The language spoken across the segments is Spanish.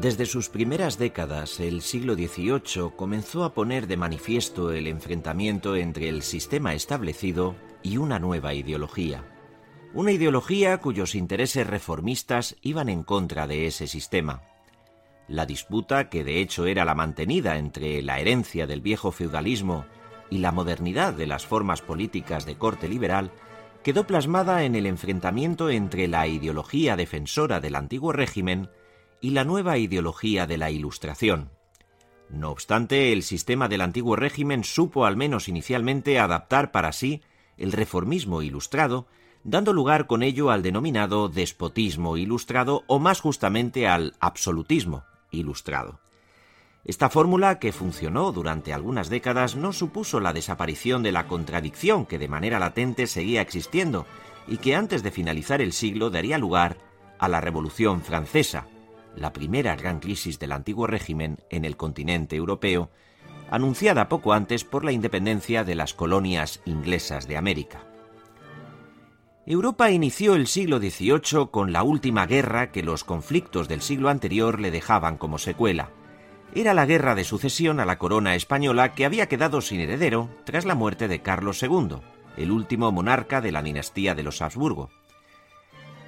Desde sus primeras décadas, el siglo XVIII comenzó a poner de manifiesto el enfrentamiento entre el sistema establecido y una nueva ideología. Una ideología cuyos intereses reformistas iban en contra de ese sistema. La disputa, que de hecho era la mantenida entre la herencia del viejo feudalismo y la modernidad de las formas políticas de corte liberal, quedó plasmada en el enfrentamiento entre la ideología defensora del antiguo régimen y la nueva ideología de la Ilustración. No obstante, el sistema del antiguo régimen supo al menos inicialmente adaptar para sí el reformismo ilustrado, dando lugar con ello al denominado despotismo ilustrado o más justamente al absolutismo ilustrado. Esta fórmula, que funcionó durante algunas décadas, no supuso la desaparición de la contradicción que de manera latente seguía existiendo y que antes de finalizar el siglo daría lugar a la Revolución Francesa, la primera gran crisis del antiguo régimen en el continente europeo, anunciada poco antes por la independencia de las colonias inglesas de América. Europa inició el siglo XVIII con la última guerra que los conflictos del siglo anterior le dejaban como secuela. Era la guerra de sucesión a la corona española que había quedado sin heredero tras la muerte de Carlos II, el último monarca de la dinastía de los Habsburgo.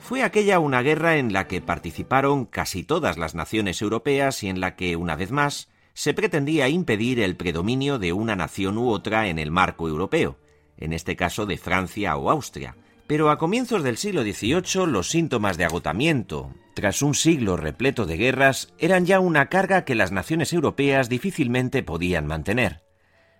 Fue aquella una guerra en la que participaron casi todas las naciones europeas y en la que, una vez más, se pretendía impedir el predominio de una nación u otra en el marco europeo, en este caso de Francia o Austria. Pero a comienzos del siglo XVIII los síntomas de agotamiento, tras un siglo repleto de guerras, eran ya una carga que las naciones europeas difícilmente podían mantener.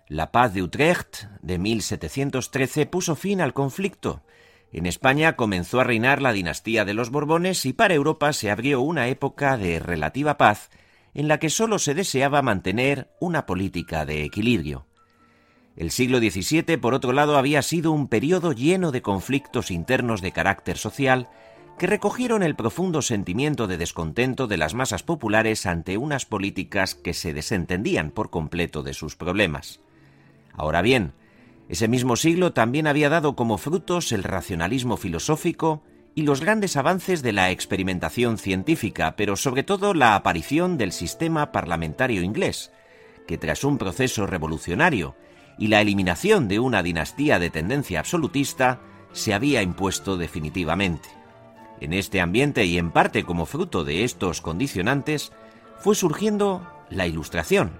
La paz de Utrecht de 1713 puso fin al conflicto, en España comenzó a reinar la dinastía de los Borbones y para Europa se abrió una época de relativa paz en la que sólo se deseaba mantener una política de equilibrio. El siglo XVII, por otro lado, había sido un periodo lleno de conflictos internos de carácter social que recogieron el profundo sentimiento de descontento de las masas populares ante unas políticas que se desentendían por completo de sus problemas. Ahora bien, ese mismo siglo también había dado como frutos el racionalismo filosófico y los grandes avances de la experimentación científica, pero sobre todo la aparición del sistema parlamentario inglés, que tras un proceso revolucionario y la eliminación de una dinastía de tendencia absolutista, se había impuesto definitivamente. En este ambiente y en parte como fruto de estos condicionantes, fue surgiendo la Ilustración,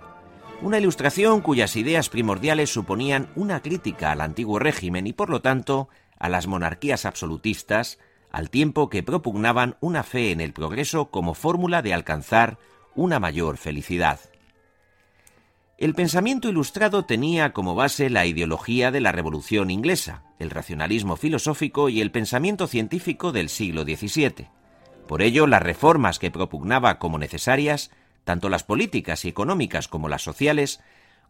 una ilustración cuyas ideas primordiales suponían una crítica al antiguo régimen y por lo tanto a las monarquías absolutistas, al tiempo que propugnaban una fe en el progreso como fórmula de alcanzar una mayor felicidad. El pensamiento ilustrado tenía como base la ideología de la Revolución inglesa, el racionalismo filosófico y el pensamiento científico del siglo XVII. Por ello, las reformas que propugnaba como necesarias tanto las políticas y económicas como las sociales,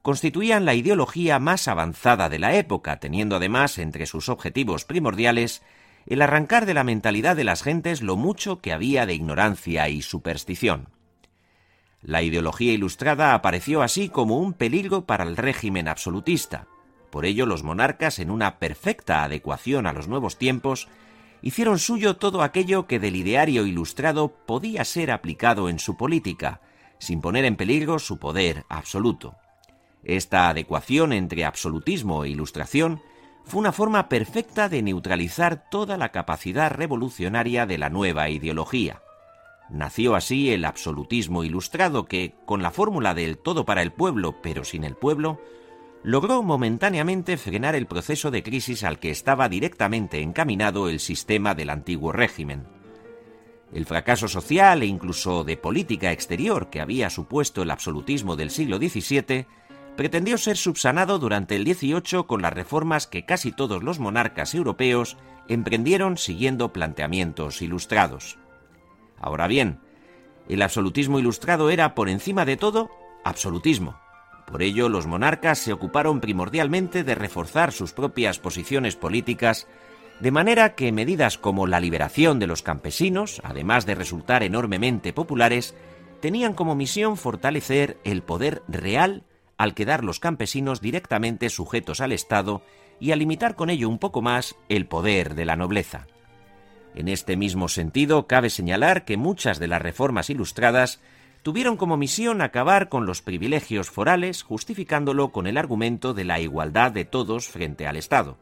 constituían la ideología más avanzada de la época, teniendo además entre sus objetivos primordiales el arrancar de la mentalidad de las gentes lo mucho que había de ignorancia y superstición. La ideología ilustrada apareció así como un peligro para el régimen absolutista. Por ello los monarcas, en una perfecta adecuación a los nuevos tiempos, hicieron suyo todo aquello que del ideario ilustrado podía ser aplicado en su política, sin poner en peligro su poder absoluto. Esta adecuación entre absolutismo e ilustración fue una forma perfecta de neutralizar toda la capacidad revolucionaria de la nueva ideología. Nació así el absolutismo ilustrado que, con la fórmula del todo para el pueblo pero sin el pueblo, logró momentáneamente frenar el proceso de crisis al que estaba directamente encaminado el sistema del antiguo régimen. El fracaso social e incluso de política exterior que había supuesto el absolutismo del siglo XVII pretendió ser subsanado durante el XVIII con las reformas que casi todos los monarcas europeos emprendieron siguiendo planteamientos ilustrados. Ahora bien, el absolutismo ilustrado era, por encima de todo, absolutismo. Por ello, los monarcas se ocuparon primordialmente de reforzar sus propias posiciones políticas, de manera que medidas como la liberación de los campesinos, además de resultar enormemente populares, tenían como misión fortalecer el poder real al quedar los campesinos directamente sujetos al Estado y a limitar con ello un poco más el poder de la nobleza. En este mismo sentido, cabe señalar que muchas de las reformas ilustradas tuvieron como misión acabar con los privilegios forales, justificándolo con el argumento de la igualdad de todos frente al Estado.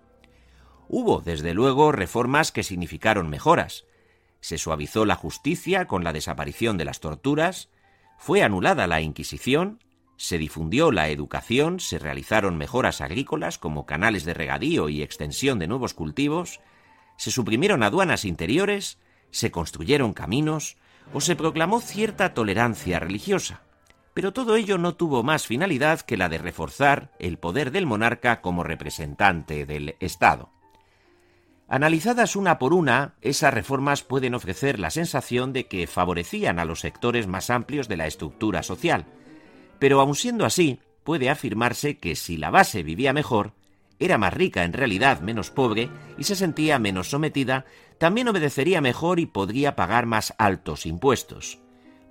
Hubo, desde luego, reformas que significaron mejoras. Se suavizó la justicia con la desaparición de las torturas, fue anulada la Inquisición, se difundió la educación, se realizaron mejoras agrícolas como canales de regadío y extensión de nuevos cultivos, se suprimieron aduanas interiores, se construyeron caminos o se proclamó cierta tolerancia religiosa. Pero todo ello no tuvo más finalidad que la de reforzar el poder del monarca como representante del Estado. Analizadas una por una, esas reformas pueden ofrecer la sensación de que favorecían a los sectores más amplios de la estructura social, pero aun siendo así, puede afirmarse que si la base vivía mejor, era más rica en realidad, menos pobre, y se sentía menos sometida, también obedecería mejor y podría pagar más altos impuestos.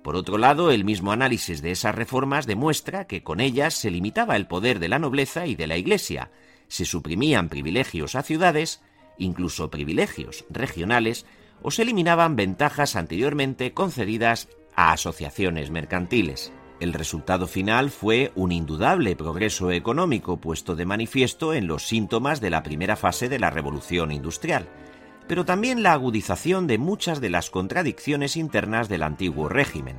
Por otro lado, el mismo análisis de esas reformas demuestra que con ellas se limitaba el poder de la nobleza y de la Iglesia, se suprimían privilegios a ciudades, incluso privilegios regionales, o se eliminaban ventajas anteriormente concedidas a asociaciones mercantiles. El resultado final fue un indudable progreso económico puesto de manifiesto en los síntomas de la primera fase de la revolución industrial, pero también la agudización de muchas de las contradicciones internas del antiguo régimen.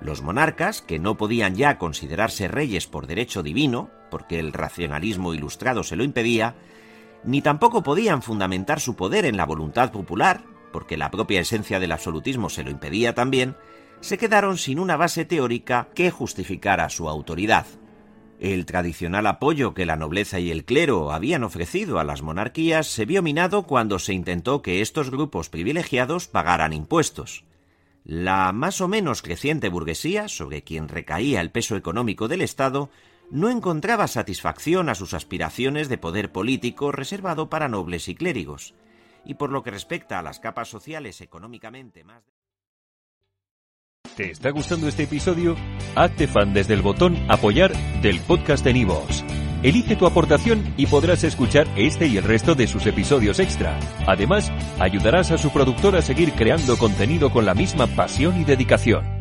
Los monarcas, que no podían ya considerarse reyes por derecho divino, porque el racionalismo ilustrado se lo impedía, ni tampoco podían fundamentar su poder en la voluntad popular, porque la propia esencia del absolutismo se lo impedía también, se quedaron sin una base teórica que justificara su autoridad. El tradicional apoyo que la nobleza y el clero habían ofrecido a las monarquías se vio minado cuando se intentó que estos grupos privilegiados pagaran impuestos. La más o menos creciente burguesía, sobre quien recaía el peso económico del Estado, no encontraba satisfacción a sus aspiraciones de poder político reservado para nobles y clérigos, y por lo que respecta a las capas sociales económicamente más ¿Te está gustando este episodio? Hazte fan desde el botón Apoyar del podcast de Nivos. Elige tu aportación y podrás escuchar este y el resto de sus episodios extra. Además, ayudarás a su productor a seguir creando contenido con la misma pasión y dedicación.